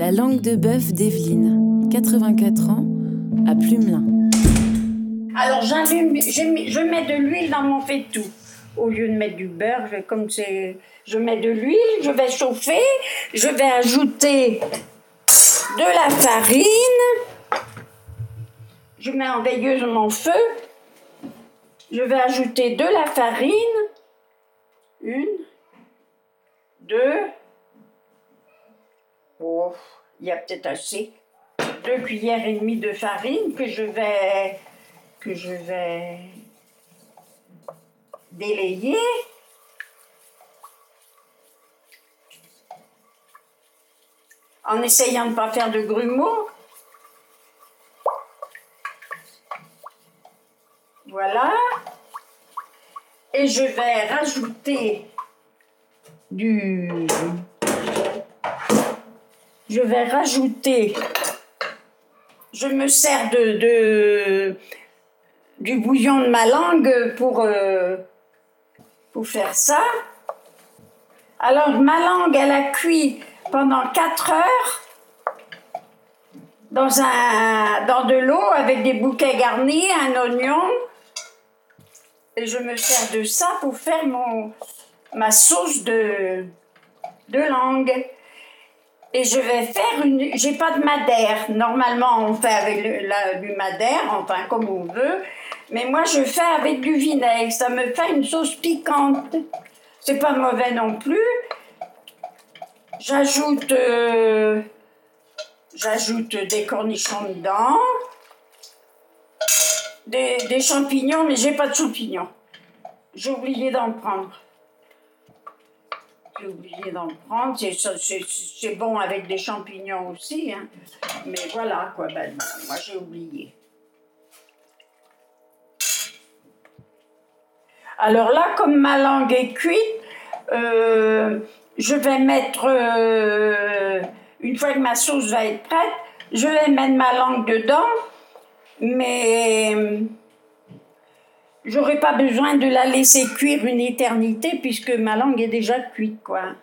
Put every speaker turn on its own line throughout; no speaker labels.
La langue de bœuf d'Evelyne, 84 ans, à Plumelin.
Alors j'allume, je, mets- de l'huile dans mon faitout. Au lieu de mettre du beurre, comme je mets de l'huile, je vais chauffer, je vais ajouter de la farine. Je mets en veilleuse mon feu. Je vais ajouter de la farine. Une, deux. Il y a peut-être assez. Deux cuillères et demie de farine que je vais que je vais délayer. En essayant de ne pas faire de grumeaux. Voilà. Et je vais rajouter du... Je vais rajouter... Je me sers de, du bouillon de ma langue pour, euh, pour faire ça. Alors, ma langue, elle a cuit pendant 4 heures dans, un, dans de l'eau avec des bouquets garnis, un oignon. Et je me sers de ça pour faire mon, ma sauce de, de langue. Et je vais faire une. J'ai pas de madère. Normalement, on fait avec la- du madère, enfin comme on veut. Mais moi, je fais avec du vinaigre. Ça me fait une sauce piquante. C'est pas mauvais non plus. J'ajoute. euh, J'ajoute des cornichons dedans. Des, des champignons, mais j'ai pas de champignons. J'ai oublié d'en prendre. J'ai oublié d'en prendre. C'est bon avec des champignons aussi. hein. Mais voilà, quoi. Ben, moi, j'ai oublié. Alors là, comme ma langue est cuite, euh, je vais mettre, euh, une fois que ma sauce va être prête, je vais mettre ma langue dedans, mais euh, j'aurai pas besoin de la laisser cuire une éternité puisque ma langue est déjà cuite, quoi.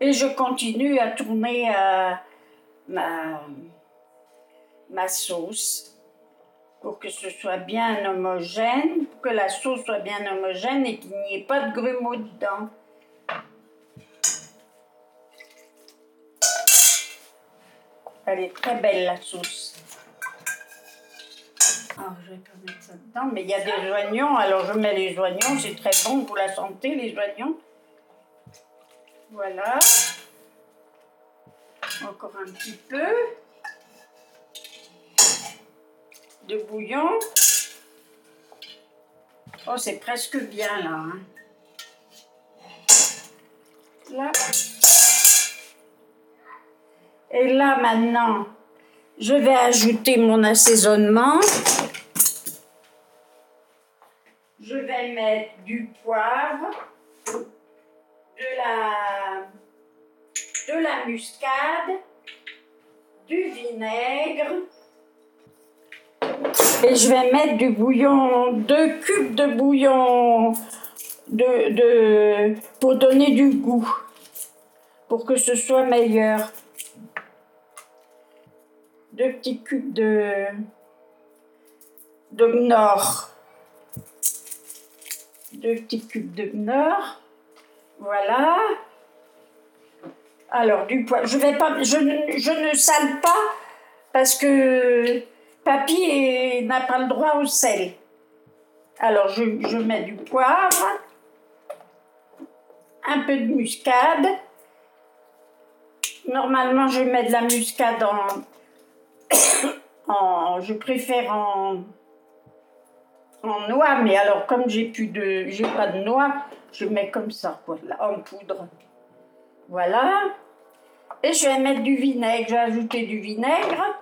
Et je continue à tourner euh, ma, ma sauce pour que ce soit bien homogène, pour que la sauce soit bien homogène et qu'il n'y ait pas de grumeaux dedans. Elle est très belle la sauce. Alors, je vais pas mettre ça dedans, mais il y a des oignons, alors je mets les oignons, c'est très bon pour la santé, les oignons. Voilà. Encore un petit peu de bouillon. Oh, c'est presque bien là. hein. Là. Et là maintenant, je vais ajouter mon assaisonnement. Je vais mettre du poivre, de la, de la muscade, du vinaigre. Et je vais mettre du bouillon, deux cubes de bouillon de, de, pour donner du goût, pour que ce soit meilleur. Deux petits cubes de, de Knorr. Deux petits cubes de Knorr. Voilà. Alors, du poivre. Je, vais pas, je, ne- je sale pas parce que papy n'a pas le droit au sel. Alors, je, je mets du poivre, un peu de muscade. Normalement, je mets de la muscade en. Je préfère en. en noix, mais alors, comme j'ai plus de. j'ai pas de noix, je mets comme ça, voilà, en poudre. Voilà. Et je vais mettre du vinaigre. Je vais ajouter du vinaigre.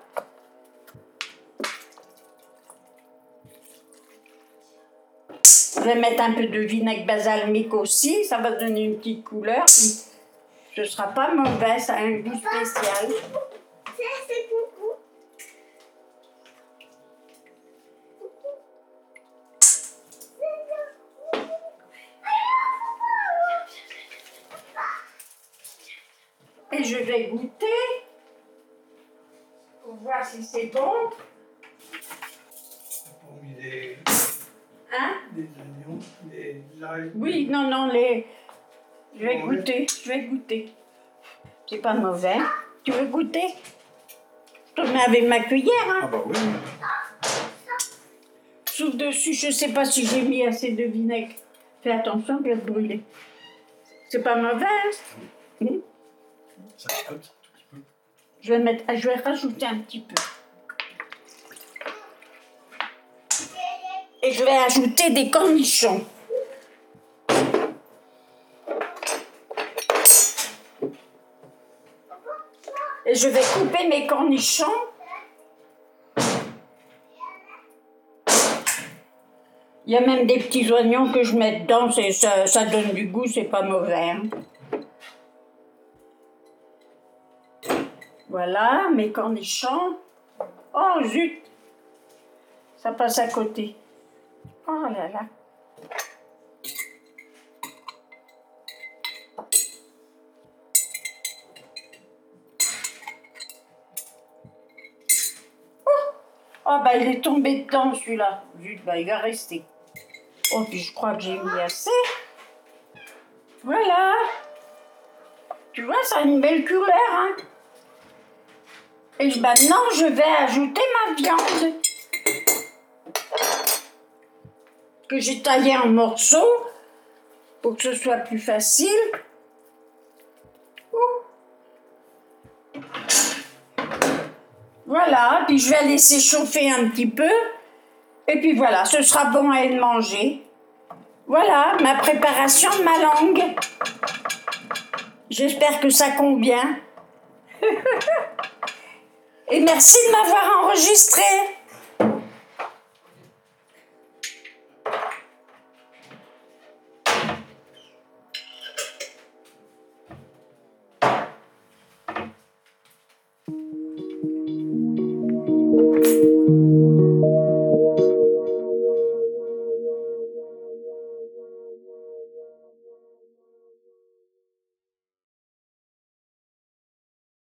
Je vais mettre un peu de vinaigre balsamique aussi. Ça va donner une petite couleur. Ce sera pas mauvais. Ça a un goût spécial. Et je vais goûter pour voir si c'est bon.
Mis des,
Hein?
des oignons, des.
Oui, non, non, les. Je vais goûter, je vais goûter. C'est pas mauvais. Tu veux goûter? Je te mets avec ma cuillère, hein?
Ah bah oui.
Souffle dessus, je sais pas si j'ai mis assez de vinaigre. Fais attention, il va te brûler. C'est pas mauvais, hein? Hmm. Je vais, mettre, je vais rajouter un petit peu. Et je vais ajouter des cornichons. Et je vais couper mes cornichons. Il y a même des petits oignons que je mets dedans, ça, ça donne du goût, c'est pas mauvais. hein. Voilà, mes cornichons. Oh zut Ça passe à côté. Oh là là. Oh, Oh, bah il est tombé dedans celui-là. Zut, bah il va rester. Oh puis je crois que j'ai mis assez. Voilà. Tu vois, ça a une belle couleur, hein. Et maintenant, je vais ajouter ma viande que j'ai taillée en morceaux pour que ce soit plus facile. Voilà, puis je vais laisser chauffer un petit peu. Et puis voilà, ce sera bon à être mangé. Voilà ma préparation de ma langue. J'espère que ça convient. Et merci de m'avoir enregistré.